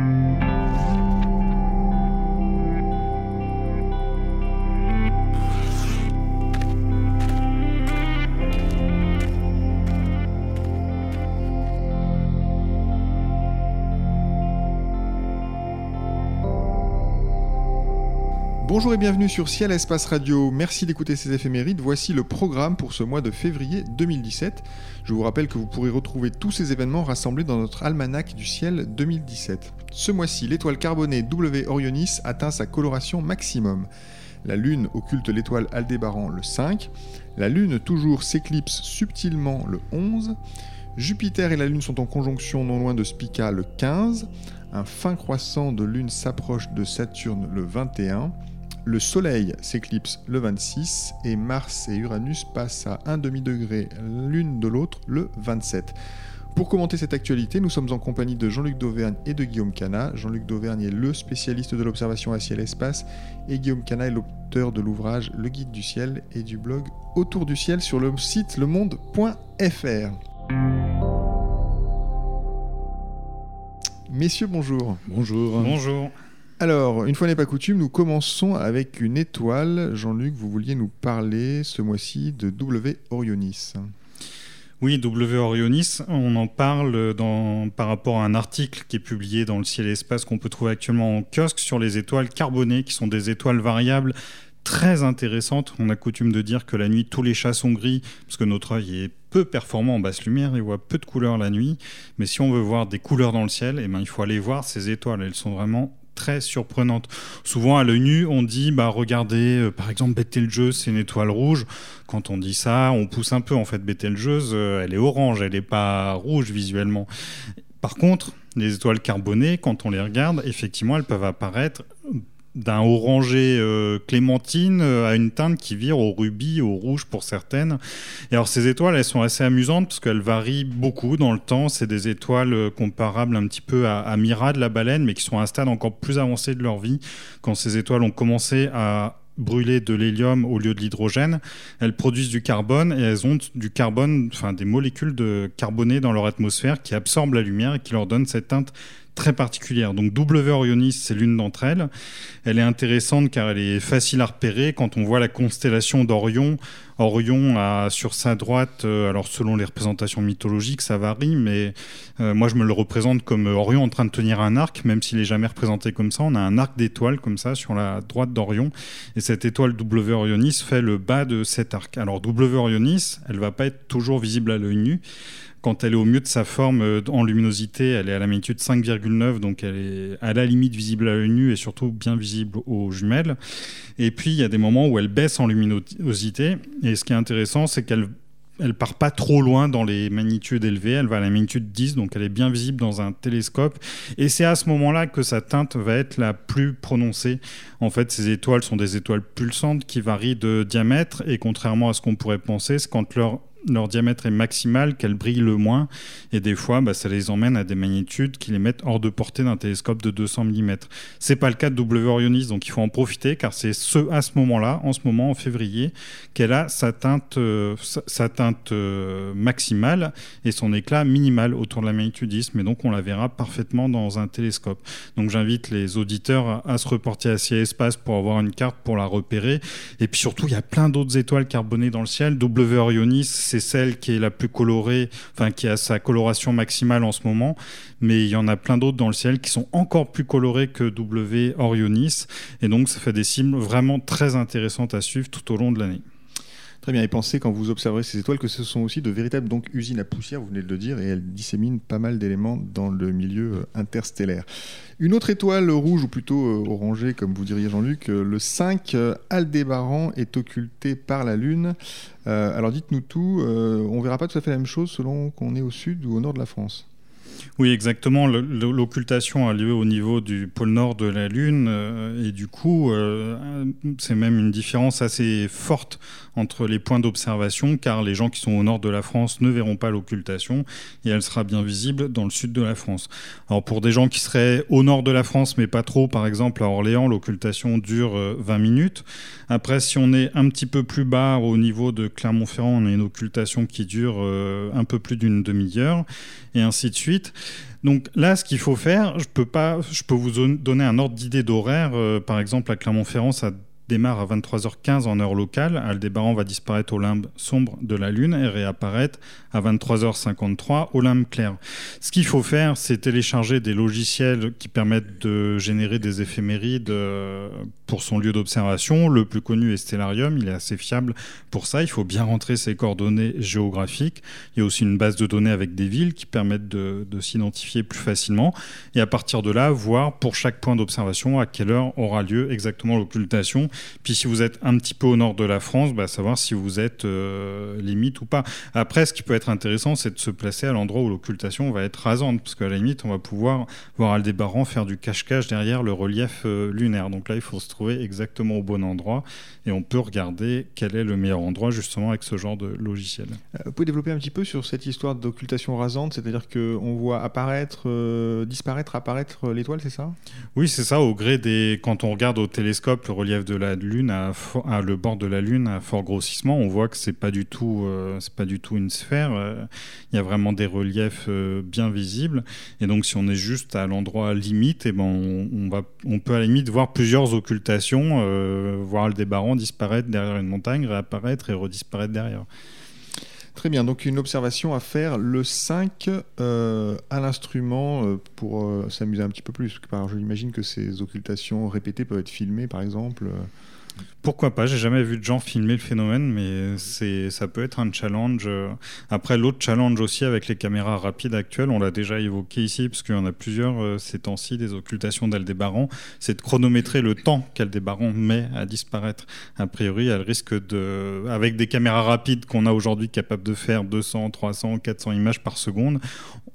thank you Bonjour et bienvenue sur Ciel Espace Radio. Merci d'écouter ces éphémérides. Voici le programme pour ce mois de février 2017. Je vous rappelle que vous pourrez retrouver tous ces événements rassemblés dans notre almanach du ciel 2017. Ce mois-ci, l'étoile carbonée W Orionis atteint sa coloration maximum. La Lune occulte l'étoile Aldébaran le 5. La Lune toujours s'éclipse subtilement le 11. Jupiter et la Lune sont en conjonction non loin de Spica le 15. Un fin croissant de Lune s'approche de Saturne le 21. Le Soleil s'éclipse le 26 et Mars et Uranus passent à un demi-degré l'une de l'autre le 27. Pour commenter cette actualité, nous sommes en compagnie de Jean-Luc Dauvergne et de Guillaume Cana. Jean-Luc Dauvergne est le spécialiste de l'observation à ciel-espace et Guillaume Cana est l'auteur de l'ouvrage Le Guide du ciel et du blog Autour du ciel sur le site lemonde.fr. Messieurs, bonjour. Bonjour. Bonjour. Alors, une fois n'est pas coutume, nous commençons avec une étoile. Jean-Luc, vous vouliez nous parler ce mois-ci de W Orionis. Oui, W Orionis, on en parle dans, par rapport à un article qui est publié dans le ciel et espace qu'on peut trouver actuellement en kiosque sur les étoiles carbonées, qui sont des étoiles variables très intéressantes. On a coutume de dire que la nuit, tous les chats sont gris, parce que notre œil est peu performant en basse lumière, il voit peu de couleurs la nuit. Mais si on veut voir des couleurs dans le ciel, eh ben, il faut aller voir ces étoiles. Elles sont vraiment très surprenante. Souvent, à l'œil nu, on dit, bah, regardez, euh, par exemple, Betelgeuse, c'est une étoile rouge. Quand on dit ça, on pousse un peu. En fait, Betelgeuse, euh, elle est orange, elle n'est pas rouge visuellement. Par contre, les étoiles carbonées, quand on les regarde, effectivement, elles peuvent apparaître d'un orangé euh, clémentine euh, à une teinte qui vire au rubis, au rouge pour certaines. Et alors ces étoiles, elles sont assez amusantes parce qu'elles varient beaucoup dans le temps. C'est des étoiles euh, comparables un petit peu à, à, Mira de la baleine, mais qui sont à un stade encore plus avancé de leur vie. Quand ces étoiles ont commencé à brûler de l'hélium au lieu de l'hydrogène, elles produisent du carbone et elles ont du carbone, enfin des molécules de carboné dans leur atmosphère qui absorbent la lumière et qui leur donnent cette teinte très particulière. Donc W Orionis, c'est l'une d'entre elles. Elle est intéressante car elle est facile à repérer. Quand on voit la constellation d'Orion, Orion a sur sa droite, euh, alors selon les représentations mythologiques, ça varie, mais euh, moi je me le représente comme Orion en train de tenir un arc, même s'il est jamais représenté comme ça. On a un arc d'étoile comme ça sur la droite d'Orion, et cette étoile W Orionis fait le bas de cet arc. Alors W Orionis, elle va pas être toujours visible à l'œil nu. Quand elle est au mieux de sa forme euh, en luminosité, elle est à la magnitude 5,9, donc elle est à la limite visible à l'œil nu et surtout bien visible aux jumelles. Et puis il y a des moments où elle baisse en luminosité. Et ce qui est intéressant, c'est qu'elle elle part pas trop loin dans les magnitudes élevées, elle va à la magnitude 10, donc elle est bien visible dans un télescope. Et c'est à ce moment-là que sa teinte va être la plus prononcée. En fait, ces étoiles sont des étoiles pulsantes qui varient de diamètre, et contrairement à ce qu'on pourrait penser, c'est quand leur leur diamètre est maximal, qu'elles brillent le moins. Et des fois, bah, ça les emmène à des magnitudes qui les mettent hors de portée d'un télescope de 200 mm. C'est pas le cas de W Orionis, donc il faut en profiter car c'est ce, à ce moment-là, en ce moment, en février, qu'elle a sa teinte, euh, sa, teinte euh, maximale et son éclat minimal autour de la magnitude 10. Mais donc on la verra parfaitement dans un télescope. Donc j'invite les auditeurs à, se reporter à Ciel Espace pour avoir une carte pour la repérer. Et puis surtout, il y a plein d'autres étoiles carbonées dans le ciel. W Orionis, c'est celle qui est la plus colorée, enfin qui a sa coloration maximale en ce moment, mais il y en a plein d'autres dans le ciel qui sont encore plus colorées que W Orionis, et donc ça fait des cibles vraiment très intéressantes à suivre tout au long de l'année. Très bien. Et pensez, quand vous observerez ces étoiles, que ce sont aussi de véritables donc, usines à poussière, vous venez de le dire, et elles disséminent pas mal d'éléments dans le milieu euh, interstellaire. Une autre étoile rouge, ou plutôt euh, orangée, comme vous diriez Jean-Luc, euh, le 5 Aldébaran est occulté par la Lune. alors dites-nous tout, on verra pas tout à fait la même chose selon qu'on est au sud ou au nord de la France. Oui, exactement. L'occultation a lieu au niveau du pôle nord de la Lune euh, et du coup, euh, c'est même une différence assez forte entre les points d'observation car les gens qui sont au nord de la France ne verront pas l'occultation et elle sera bien visible dans le sud de la France. Alors pour des gens qui seraient au nord de la France mais pas trop, par exemple à Orléans, l'occultation dure 20 euh, minutes. Après, si on est un petit peu plus bas au niveau de Clermont-Ferrand, on a une occultation qui dure un peu plus d'une demi-heure et ainsi de suite. suite. Donc là, ce qu'il faut faire, je peux pas, je peux vous donner un ordre d'idée d'horaire. Euh, par exemple, à Clermont-Ferrand, ça démarre à 23h15 en heure locale. Aldébaran va disparaître au limbe sombre de la Lune et réapparaître à 23h53 au limbe clair. Ce qu'il faut faire, c'est télécharger des logiciels qui permettent de générer des éphémérides euh, pour son lieu d'observation. Le plus connu est Stellarium, il est assez fiable pour ça. Il faut bien rentrer ses coordonnées géographiques. Il y a aussi une base de données avec des villes qui permettent de, s'identifier plus facilement. Et à partir de là, voir pour chaque point d'observation à quelle heure aura lieu exactement l'occultation. Puis si vous êtes un petit peu au nord de la France, bah, savoir si vous êtes euh, limite ou pas. Après, ce qui peut être intéressant, c'est de se placer à l'endroit où l'occultation va être rasante. Parce qu'à la limite, on va pouvoir voir Aldébaran faire du cache-cache derrière le relief euh, lunaire. Donc là, il faut se trouver exactement au bon endroit et on peut regarder quel est le meilleur endroit justement avec ce genre de logiciel. Euh, vous pouvez développer un petit peu sur cette histoire d'occultation rasante, c'est-à-dire qu'on voit apparaître, euh, disparaître, apparaître l'étoile, c'est ça? Oui, c'est ça, au gré des... Quand on regarde au télescope le relief de la Lune, à, le bord de la Lune à fort grossissement, on voit que c'est pas du tout, euh, c'est pas du tout une sphère. Il y a vraiment des reliefs bien visibles, et donc si on est juste à l'endroit limite, et eh ben on, va, on peut à la limite voir plusieurs occultations, voir le débarrant disparaître derrière une montagne, réapparaître et redisparaître derrière. Très bien, donc une observation à faire le 5 euh, à l'instrument euh, pour euh, s'amuser un petit peu plus. je l'imagine que ces occultations répétées peuvent être filmées par exemple. Pourquoi pas J'ai jamais vu de gens filmer le phénomène, mais c'est ça peut être un challenge. Après, l'autre challenge aussi avec les caméras rapides actuelles, on l'a déjà évoqué ici, parce qu'il y en a plusieurs euh, ces temps-ci, des occultations d'Aldébaran, c'est de chronométrer le temps qu'Aldébaran met à disparaître. A priori, elle risque de, avec des caméras rapides qu'on a aujourd'hui capables de faire 200, 300, 400 images par seconde,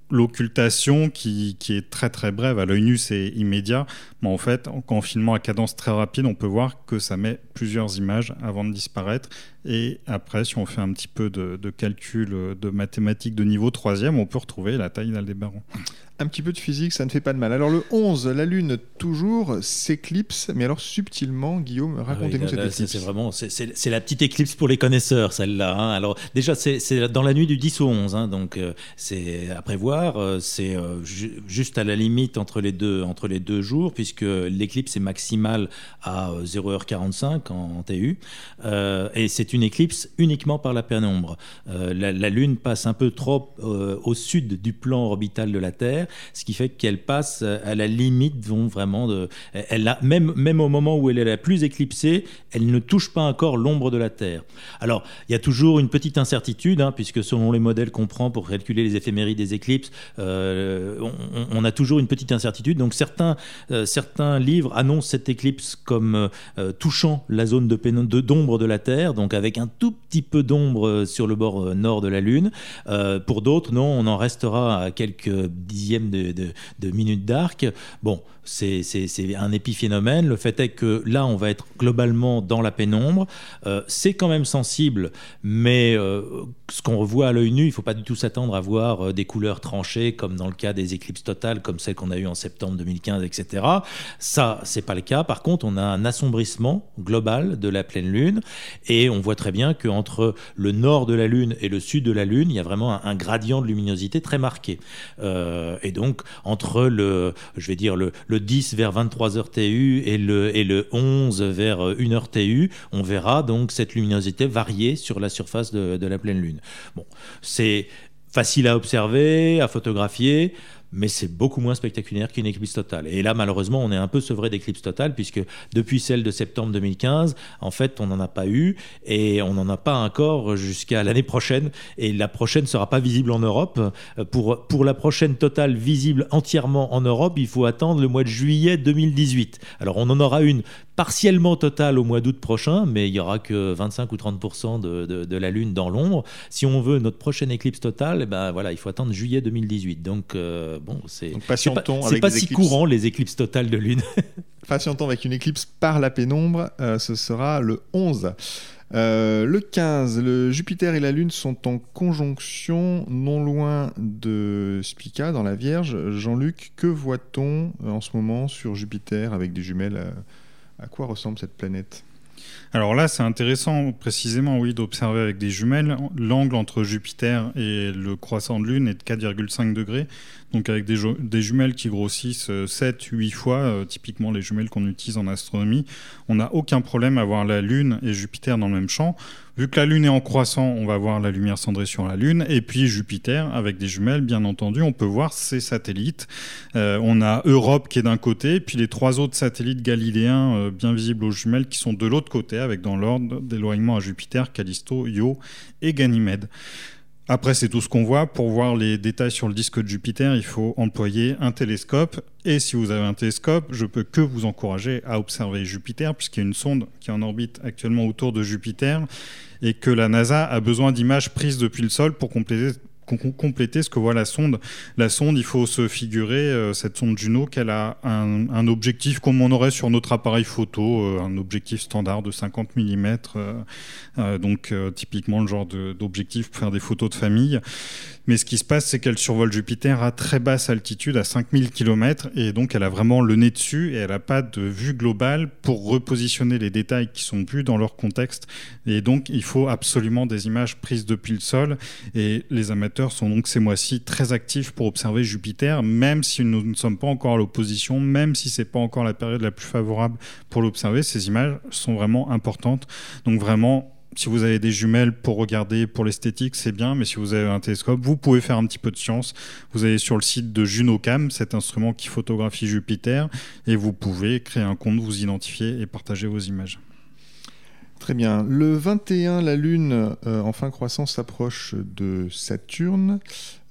l'occultation qui, est très très brève, à l'œil nu c'est immédiat, mais en fait en filmant à cadence très rapide on peut voir que ça met plusieurs images avant de disparaître et après si on fait un petit peu de, de calcul de mathématiques de niveau troisième on peut retrouver la taille d'Aldébaran un petit peu de physique, ça ne fait pas de mal. Alors le 11, la Lune toujours s'éclipse, mais alors subtilement, Guillaume, racontez-nous cette éclipse. C'est vraiment, c'est la petite éclipse pour les connaisseurs, celle-là. Hein. Alors déjà, c'est dans la nuit du 10 au 11, hein, donc euh, c'est à prévoir. Euh, c'est euh, juste à la limite entre les deux, entre les deux jours, puisque l'éclipse est maximale à 0h45 en, TU, et c'est une éclipse uniquement par la pénombre. La, la, Lune passe un peu trop au sud du plan orbital de la Terre ce qui fait qu'elle passe à la limite vraiment de, elle même, même au moment où elle est la plus éclipsée, elle ne touche pas encore l'ombre de la Terre. Alors, il y a toujours une petite incertitude, hein, puisque selon les modèles qu'on prend pour calculer les éphémérides des éclipses, euh, on, a toujours une petite incertitude. Donc, certains, euh, certains livres annoncent cette éclipse comme euh, touchant la zone de d'ombre de la Terre, donc avec un tout petit peu d'ombre sur le bord nord de la Lune. pour d'autres, non, on en restera à quelques dixièmes de, de, minutes d'arc. Bon, c'est un épiphénomène. Le fait est que là, on va être globalement dans la pénombre. Euh, c'est quand même sensible, mais euh, ce qu'on revoit à l'œil nu, il ne faut pas du tout s'attendre à voir euh, des couleurs tranchées, comme dans le cas des éclipses totales, comme celle qu'on a eue en septembre 2015, etc. Ça, c'est pas le cas. Par contre, on a un assombrissement global de la pleine lune, et on voit très bien qu'entre le nord de la lune et le sud de la lune, il y a vraiment un, gradient de luminosité très marqué. et donc, entre le, je vais dire, le 10 vers 23h TU et le, et le 11 vers 1h TU, on verra donc cette luminosité varier sur la surface de, de la pleine lune. Bon, c'est facile à observer, à photographier mais c'est beaucoup moins spectaculaire qu'une éclipse totale. Et là, malheureusement, on est un peu sevré d'éclipse totale, puisque depuis celle de septembre 2015, en fait, on n'en a pas eu, et on n'en a pas encore jusqu'à l'année prochaine, et la prochaine ne sera pas visible en Europe. Pour, pour la prochaine totale visible entièrement en Europe, il faut attendre le mois de juillet 2018. Alors, on en aura une partiellement totale au mois d'août prochain, mais il n'y aura que 25 ou 30% de, de, la Lune dans l'ombre. Si on veut notre prochaine éclipse totale, eh ben voilà, il faut attendre juillet 2018. Donc, euh, bon, c'est c'est pas, si courant les éclipses totales de lune. patientons avec une éclipse par la pénombre, euh, ce sera le 11. Euh, le 15, le Jupiter et la Lune sont en conjonction non loin de Spica dans la Vierge. Jean-Luc, que voit-on euh, en ce moment sur Jupiter avec des jumelles À quoi ressemble cette planète? Alors là, c'est intéressant précisément, oui, d'observer avec des jumelles. L'angle entre Jupiter et le croissant de Lune est de 4,5 degrés. Donc avec des, jumelles qui grossissent 7-8 fois, euh, typiquement les jumelles qu'on utilise en astronomie, on n'a aucun problème à voir la Lune et Jupiter dans le même champ. Vu que la Lune est en croissant, on va voir la lumière cendrée sur la Lune. Et puis Jupiter, avec des jumelles, bien entendu, on peut voir ses satellites. Euh, on a Europe qui est d'un côté, puis les trois autres satellites galiléens euh, bien visibles aux jumelles qui sont de l'autre côté, avec dans l'ordre d'éloignement à Jupiter, Callisto, Io et Ganymède. Après, c'est tout ce qu'on voit. Pour voir les détails sur le disque de Jupiter, il faut employer un télescope. Et si vous avez un télescope, je peux que vous encourager à observer Jupiter, puisqu'il y a une sonde qui est en orbite actuellement autour de Jupiter, et que la NASA a besoin d'images prises depuis le sol pour compléter compléter ce que voit la sonde. La sonde, il faut se figurer, euh, cette sonde Juno, qu'elle a un, objectif comme on aurait sur notre appareil photo, euh, un objectif standard de 50 mm, euh, donc typiquement le genre d'objectif pour faire des photos de famille. Mais ce qui se passe, c'est qu'elle survole Jupiter à très basse altitude, à 5000 km, et donc elle a vraiment le nez dessus, et elle n'a pas de vue globale pour repositionner les détails qui sont vus dans leur contexte. Et donc, il faut absolument des images prises depuis le sol, et les amateurs sont donc ces mois-ci très actifs pour observer Jupiter, même si nous ne sommes pas encore à l'opposition, même si c'est pas encore la période la plus favorable pour l'observer, ces images sont vraiment importantes. Donc vraiment, si vous avez des jumelles pour regarder pour l'esthétique, c'est bien, mais si vous avez un télescope, vous pouvez faire un petit peu de science. Vous allez sur le site de JunoCam, cet instrument qui photographie Jupiter, et vous pouvez créer un compte, vous identifier et partager vos images. Très bien. Le 21, la Lune euh, en fin croissance s'approche de Saturne.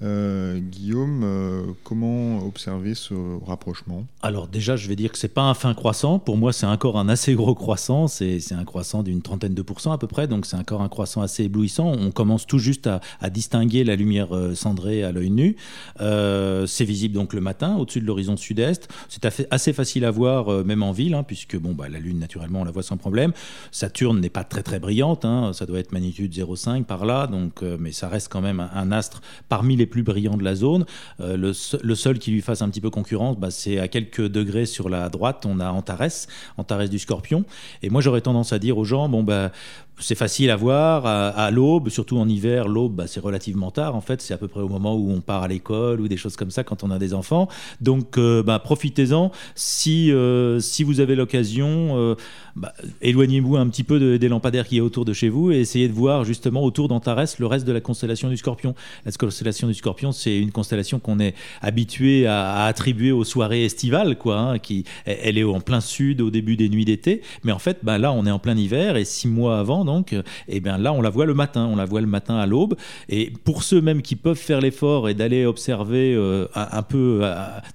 Euh, Guillaume, euh, comment observer ce rapprochement? Alors déjà, je vais dire que c'est pas un fin croissant. Pour moi, c'est encore un assez gros croissant. C'est un croissant d'une trentaine de pourcents à peu près. Donc c'est encore un croissant assez éblouissant. On commence tout juste à, distinguer la lumière cendrée à l'œil nu. c'est visible donc le matin au-dessus de l'horizon sud-est. C'est assez facile à voir même en ville, hein, puisque bon, bah, la Lune naturellement on la voit sans problème. Saturne n'est pas très très brillante, hein. ça doit être magnitude 0,5 par là, donc, euh, mais ça reste quand même un, astre parmi les plus brillants de la zone. Euh, le, seul qui lui fasse un petit peu concurrence, bah, c'est à quelques degrés sur la droite, on a Antares, Antares du Scorpion. Et moi j'aurais tendance à dire aux gens, bon bah c'est facile à voir à, l'aube, surtout en hiver. L'aube, bah, c'est relativement tard en fait. C'est à peu près au moment où on part à l'école ou des choses comme ça quand on a des enfants. Donc, euh, bah, profitez-en. Si euh, si vous avez l'occasion, euh, bah, éloignez-vous un petit peu des lampadaires qui est autour de chez vous et essayez de voir justement autour d'Antares le reste de la constellation du Scorpion. La constellation du Scorpion, c'est une constellation qu'on est habitué à, attribuer aux soirées estivales, quoi. Hein, qui, elle est en plein sud au début des nuits d'été, mais en fait, là, on est en plein hiver et six mois avant donc, eh bien là, on la voit le matin, on la voit le matin à l'aube. Et pour ceux même qui peuvent faire l'effort et d'aller observer euh, un, peu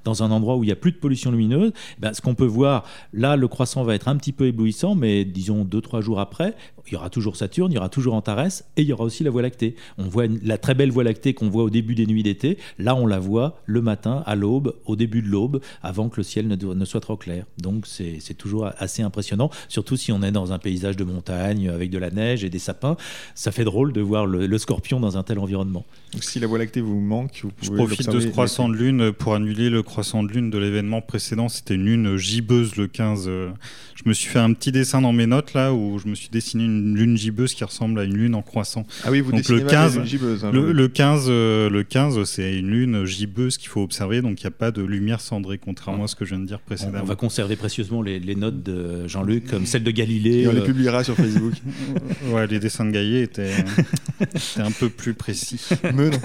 dans un endroit où il n'y a plus de pollution lumineuse, ben, ce qu'on peut voir, là, le croissant va être un petit peu éblouissant, mais disons deux, trois jours après, il y aura toujours Saturne, il y aura toujours Antares, et il y aura aussi la Voie lactée. On voit la très belle Voie lactée qu'on voit au début des nuits d'été. Là, on la voit le matin, à l'aube, au début de l'aube, avant que le ciel ne, ne soit trop clair. Donc, c'est toujours assez impressionnant, surtout si on est dans un paysage de montagne avec de la neige et des sapins. Ça fait drôle de voir le, scorpion dans un tel environnement. si la Voie lactée vous manque, vous pouvez Je profite de ce croissant de lune pour annuler le croissant de lune de l'événement précédent. C'était une lune gibbeuse le 15. Euh, je me suis fait un petit dessin dans mes notes là où je me suis dessiné une lune gibbeuse qui ressemble à une lune en croissant. Ah oui, vous donc le 15, hein, le, 15, euh, le 15, c'est une lune gibbeuse qu'il faut observer, donc il n'y a pas de lumière cendrée, contrairement à ce que je viens de dire précédemment. On, va conserver précieusement les, notes de Jean-Luc, comme celle de Galilée. Et on les euh. publiera sur Facebook. ouais, les dessins de Gaillet étaient, un peu plus précis. Mais non.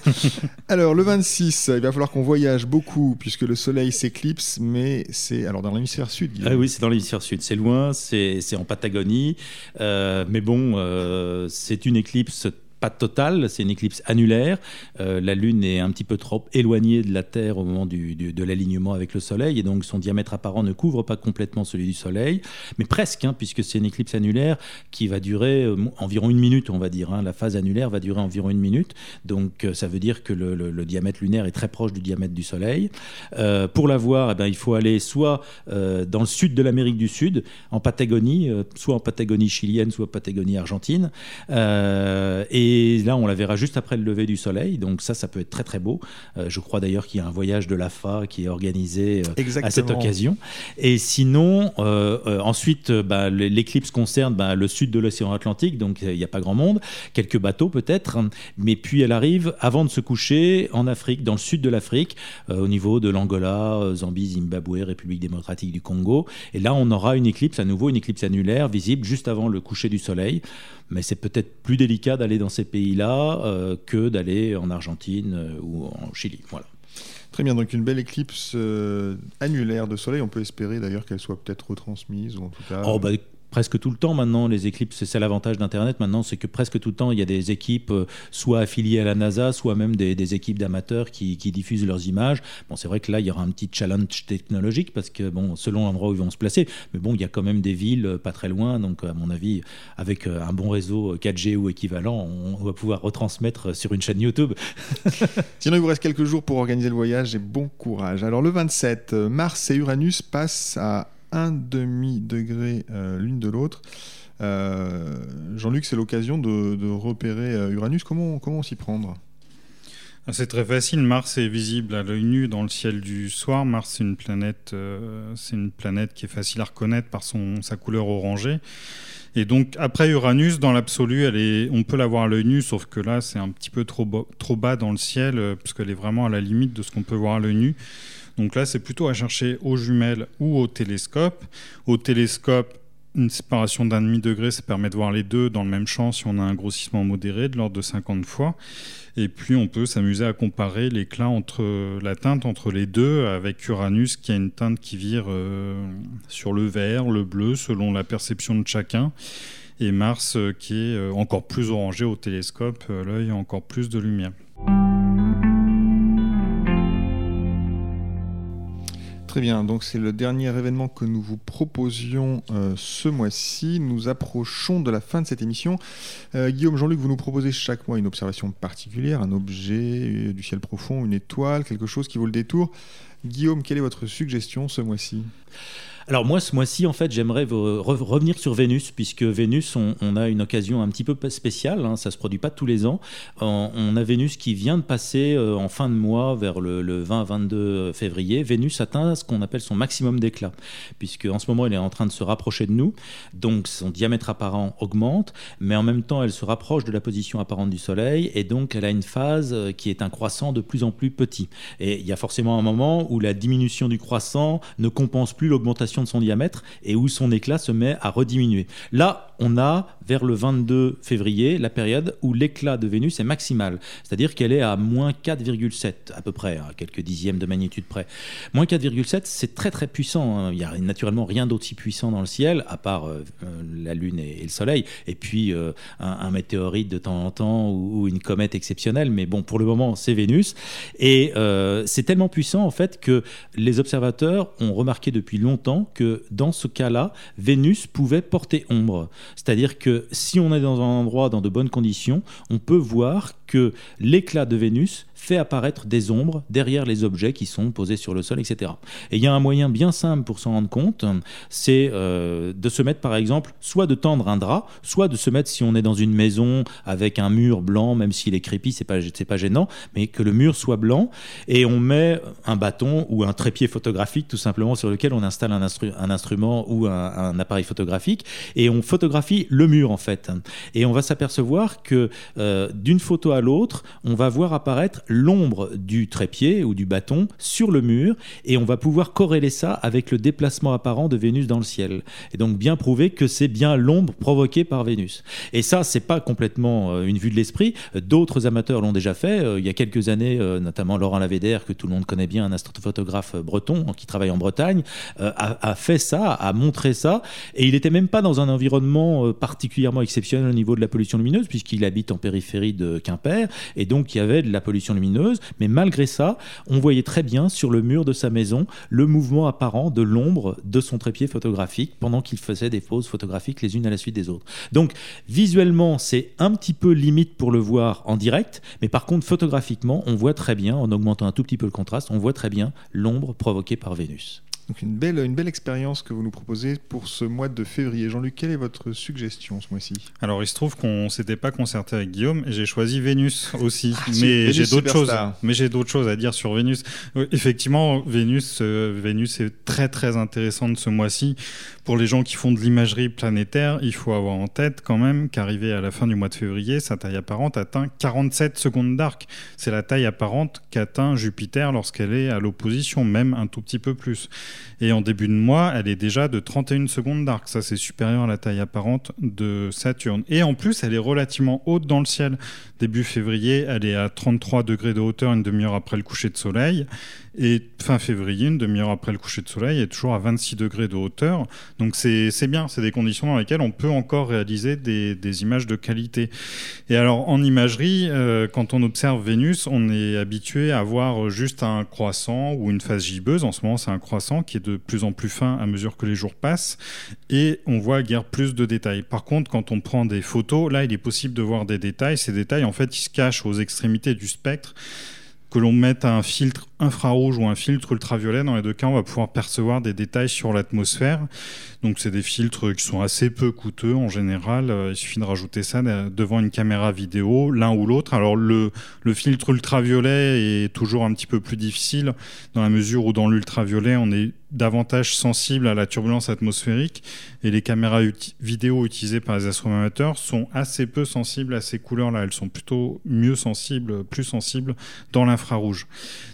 Alors, le 26, il va falloir qu'on voyage beaucoup puisque le soleil s'éclipse, mais c'est alors dans l'hémisphère sud. Ah oui, c'est dans l'hémisphère sud. C'est loin, c'est en Patagonie. Euh, mais bon, euh, c'est une éclipse pas totale, c'est une éclipse annulaire. Euh, la Lune est un petit peu trop éloignée de la Terre au moment du, de l'alignement avec le Soleil, et donc son diamètre apparent ne couvre pas complètement celui du Soleil, mais presque, hein, puisque c'est une éclipse annulaire qui va durer euh, environ une minute, on va dire. Hein. La phase annulaire va durer environ une minute, donc euh, ça veut dire que le, diamètre lunaire est très proche du diamètre du Soleil. pour la voir, eh ben, il faut aller soit dans le sud de l'Amérique du Sud, en Patagonie, soit en Patagonie chilienne, soit en Patagonie argentine, Et là, on la verra juste après le lever du soleil. Donc ça, ça peut être très très beau. Euh, je crois d'ailleurs qu'il y a un voyage de l'AFA qui est organisé euh, à cette occasion. Et sinon, euh, ensuite, bah, l'éclipse concerne bah, le sud de l'océan Atlantique, donc il n'y a pas grand monde, quelques bateaux peut-être. Mais puis elle arrive avant de se coucher en Afrique, dans le sud de l'Afrique, au niveau de l'Angola, Zambie, Zimbabwe, République démocratique du Congo. Et là, on aura une éclipse à nouveau, une éclipse annulaire visible juste avant le coucher du soleil mais c'est peut-être plus délicat d'aller dans ces pays-là euh, que d'aller en Argentine euh, ou en Chili. Voilà. Très bien, donc une belle éclipse euh, annulaire de soleil. On peut espérer d'ailleurs qu'elle soit peut-être retransmise ou en tout cas. Oh, bah, presque tout le temps maintenant, les éclipses, c'est l'avantage d'Internet maintenant, c'est que presque tout le temps, il y a des équipes euh, soit affiliées à la NASA, soit même des, équipes d'amateurs qui, diffusent leurs images. Bon, c'est vrai que là, il y aura un petit challenge technologique parce que, bon, selon l'endroit où ils vont se placer, mais bon, il y a quand même des villes euh, pas très loin, donc à mon avis, avec euh, un bon réseau 4G ou équivalent, on va pouvoir retransmettre sur une chaîne YouTube. Sinon, il vous reste quelques jours pour organiser le voyage et bon courage. Alors, le 27, Mars et Uranus passent à un demi-degré euh, l'une de l'autre. Euh, Jean-Luc, c'est l'occasion de, repérer euh, Uranus. Comment, comment s'y prendre? Ah, c'est très facile. Mars est visible à l'œil nu dans le ciel du soir. Mars, c'est une planète, c'est une planète qui est facile à reconnaître par son, sa couleur orangée. Et donc après Uranus, dans l'absolu, on peut la voir à l'œil nu, sauf que là, c'est un petit peu trop, trop bas dans le ciel, puisqu'elle est vraiment à la limite de ce qu'on peut voir à l'œil nu. Donc là, c'est plutôt à chercher aux jumelles ou au télescope. Au télescope, une séparation d'un demi-degré, ça permet de voir les deux dans le même champ si on a un grossissement modéré de l'ordre de 50 fois. Et puis on peut s'amuser à comparer l'éclat entre la teinte entre les deux avec Uranus qui a une teinte qui vire euh, sur le vert, le bleu selon la perception de chacun et Mars euh, qui est euh, encore plus orangé au télescope, l'œil a encore plus de lumière. Très bien, donc c'est le dernier événement que nous vous proposions euh, ce mois-ci. Nous approchons de la fin de cette émission. Euh, Guillaume, Jean-Luc, vous nous proposez chaque mois une observation particulière, un objet euh, du ciel profond, une étoile, quelque chose qui vaut le détour. Guillaume, quelle est votre suggestion ce mois-ci? Alors moi, ce mois-ci, en fait, j'aimerais revenir sur Vénus, puisque Vénus, on, a une occasion un petit peu spéciale, hein, ça se produit pas tous les ans. On, a Vénus qui vient de passer euh, en fin de mois, vers le, 20-22 février. Vénus atteint ce qu'on appelle son maximum d'éclat, puisque en ce moment, elle est en train de se rapprocher de nous, donc son diamètre apparent augmente, mais en même temps, elle se rapproche de la position apparente du Soleil, et donc elle a une phase euh, qui est un croissant de plus en plus petit. Et il y a forcément un moment où la diminution du croissant ne compense plus l'augmentation de son diamètre et où son éclat se met à rediminuer. Là, on a vers le 22 février la période où l'éclat de Vénus est maximal, c'est-à-dire qu'elle est à moins 4,7 à peu près, à quelques dixièmes de magnitude près. Moins 4,7, c'est très très puissant. Hein. Il n'y a naturellement rien d'aussi puissant dans le ciel, à part euh, euh, la Lune et, le Soleil, et puis euh, un, météorite de temps en temps ou, une comète exceptionnelle. Mais bon, pour le moment, c'est Vénus. Et c'est tellement puissant en fait que les observateurs ont remarqué depuis longtemps que dans ce cas-là, Vénus pouvait porter ombre. C'est-à-dire que si on est dans un endroit dans de bonnes conditions, on peut voir que l'éclat de Vénus fait apparaître des ombres derrière les objets qui sont posés sur le sol, etc. Et il y a un moyen bien simple pour s'en rendre compte, c'est euh, de se mettre par exemple, soit de tendre un drap, soit de se mettre si on est dans une maison avec un mur blanc, même s'il est crépi, c'est pas pas gênant, mais que le mur soit blanc et on met un bâton ou un trépied photographique tout simplement sur lequel on installe un, un instrument ou un, appareil photographique et on photographie le mur en fait. Et on va s'apercevoir que euh, d'une photo à l'autre, on va voir apparaître l'ombre du trépied ou du bâton sur le mur et on va pouvoir corréler ça avec le déplacement apparent de Vénus dans le ciel. Et donc bien prouver que c'est bien l'ombre provoquée par Vénus. Et ça, c'est pas complètement euh, une vue de l'esprit. D'autres amateurs l'ont déjà fait. Euh, il y a quelques années, euh, notamment Laurent Lavédère, que tout le monde connaît bien, un astrophotographe breton qui travaille en Bretagne, a, fait ça, a montré ça. Et il n'était même pas dans un environnement particulièrement exceptionnel au niveau de la pollution lumineuse, puisqu'il habite en périphérie de Quimper. Et donc, il y avait de la pollution lumineuse mais malgré ça, on voyait très bien sur le mur de sa maison le mouvement apparent de l'ombre de son trépied photographique pendant qu'il faisait des poses photographiques les unes à la suite des autres. Donc visuellement, c'est un petit peu limite pour le voir en direct, mais par contre photographiquement, on voit très bien, en augmentant un tout petit peu le contraste, on voit très bien l'ombre provoquée par Vénus. Donc une belle, une belle expérience que vous nous proposez pour ce mois de février. Jean-Luc, quelle est votre suggestion ce mois-ci? Alors il se trouve qu'on s'était pas concerté avec Guillaume et j'ai choisi Vénus aussi. Ah, mais j'ai d'autres choses. Mais j'ai d'autres choses à dire sur Vénus. Euh, effectivement, Vénus, euh, Vénus est très très intéressante ce mois-ci. Pour les gens qui font de l'imagerie planétaire, il faut avoir en tête quand même qu'arrivé à la fin du mois de février, sa taille apparente atteint 47 secondes d'arc. C'est la taille apparente qu'atteint Jupiter lorsqu'elle est à l'opposition, même un tout petit peu plus. Et en début de mois, elle est déjà de 31 secondes d'arc. Ça, c'est supérieur à la taille apparente de Saturne. Et en plus, elle est relativement haute dans le ciel. Début février, elle est à 33 degrés de hauteur une demi-heure après le coucher de soleil. Et fin février, une demi-heure après le coucher de soleil, elle est toujours à 26 degrés de hauteur. Donc c'est bien, c'est des conditions dans lesquelles on peut encore réaliser des, des images de qualité. Et alors en imagerie, euh, quand on observe Vénus, on est habitué à voir juste un croissant ou une phase gibbeuse. En ce moment, c'est un croissant qui est de plus en plus fin à mesure que les jours passent. Et on voit guère plus de détails. Par contre, quand on prend des photos, là, il est possible de voir des détails. Ces détails, en fait, ils se cachent aux extrémités du spectre que l'on mette un filtre infrarouge ou un filtre ultraviolet, dans les deux cas, on va pouvoir percevoir des détails sur l'atmosphère. Donc, c'est des filtres qui sont assez peu coûteux en général. Euh, il suffit de rajouter ça devant une caméra vidéo, l'un ou l'autre. Alors, le, filtre ultraviolet est toujours un petit peu plus difficile dans la mesure où dans l'ultraviolet, on est davantage sensible à la turbulence atmosphérique et les caméras vidéo utilisées par les astronomes sont assez peu sensibles à ces couleurs-là. Elles sont plutôt mieux sensibles, plus sensibles dans l'infrarouge.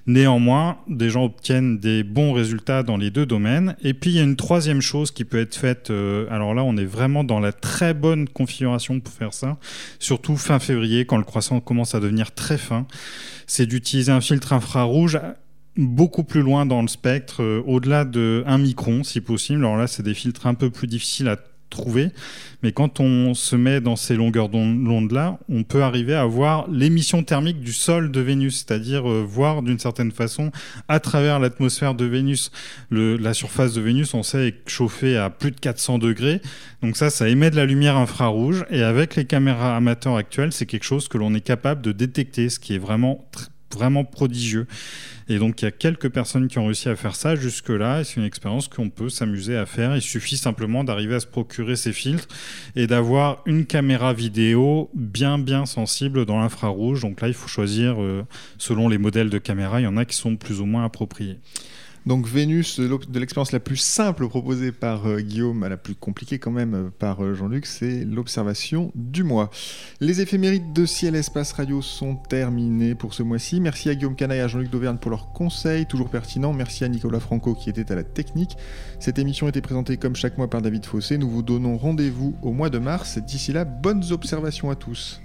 Néanmoins, des gens obtiennent des bons résultats dans les deux domaines. Et puis, il y a une troisième chose qui peut être faite. Euh, alors là, on est vraiment dans la très bonne configuration pour faire ça, surtout fin février, quand le croissant commence à devenir très fin. C'est d'utiliser un filtre infrarouge beaucoup plus loin dans le spectre, euh, au-delà de 1 micron si possible. Alors là, c'est des filtres un peu plus difficiles à trouver, mais quand on se met dans ces longueurs d'onde-là, on peut arriver à voir l'émission thermique du sol de Vénus, c'est-à-dire euh, voir d'une certaine façon à travers l'atmosphère de Vénus. La surface de Vénus, on sait, est chauffée à plus de 400 degrés, donc ça, ça émet de la lumière infrarouge, et avec les caméras amateurs actuelles, c'est quelque chose que l'on est capable de détecter, ce qui est vraiment vraiment prodigieux. Et donc il y a quelques personnes qui ont réussi à faire ça jusque-là, et c'est une expérience qu'on peut s'amuser à faire. Il suffit simplement d'arriver à se procurer ces filtres et d'avoir une caméra vidéo bien bien sensible dans l'infrarouge. Donc là, il faut choisir euh, selon les modèles de caméra, il y en a qui sont plus ou moins appropriés. Donc Vénus, de l'expérience la plus simple proposée par euh, Guillaume à la plus compliquée quand même euh, par euh, Jean-Luc, c'est l'observation du mois. Les éphémérides de Ciel Espace Radio sont terminés pour ce mois-ci. Merci à Guillaume Canaille et à Jean-Luc Dauvergne pour leurs conseils, toujours pertinents. Merci à Nicolas Franco qui était à la technique. Cette émission était présentée comme chaque mois par David Fossé. Nous vous donnons rendez-vous au mois de mars. D'ici là, bonnes observations à tous.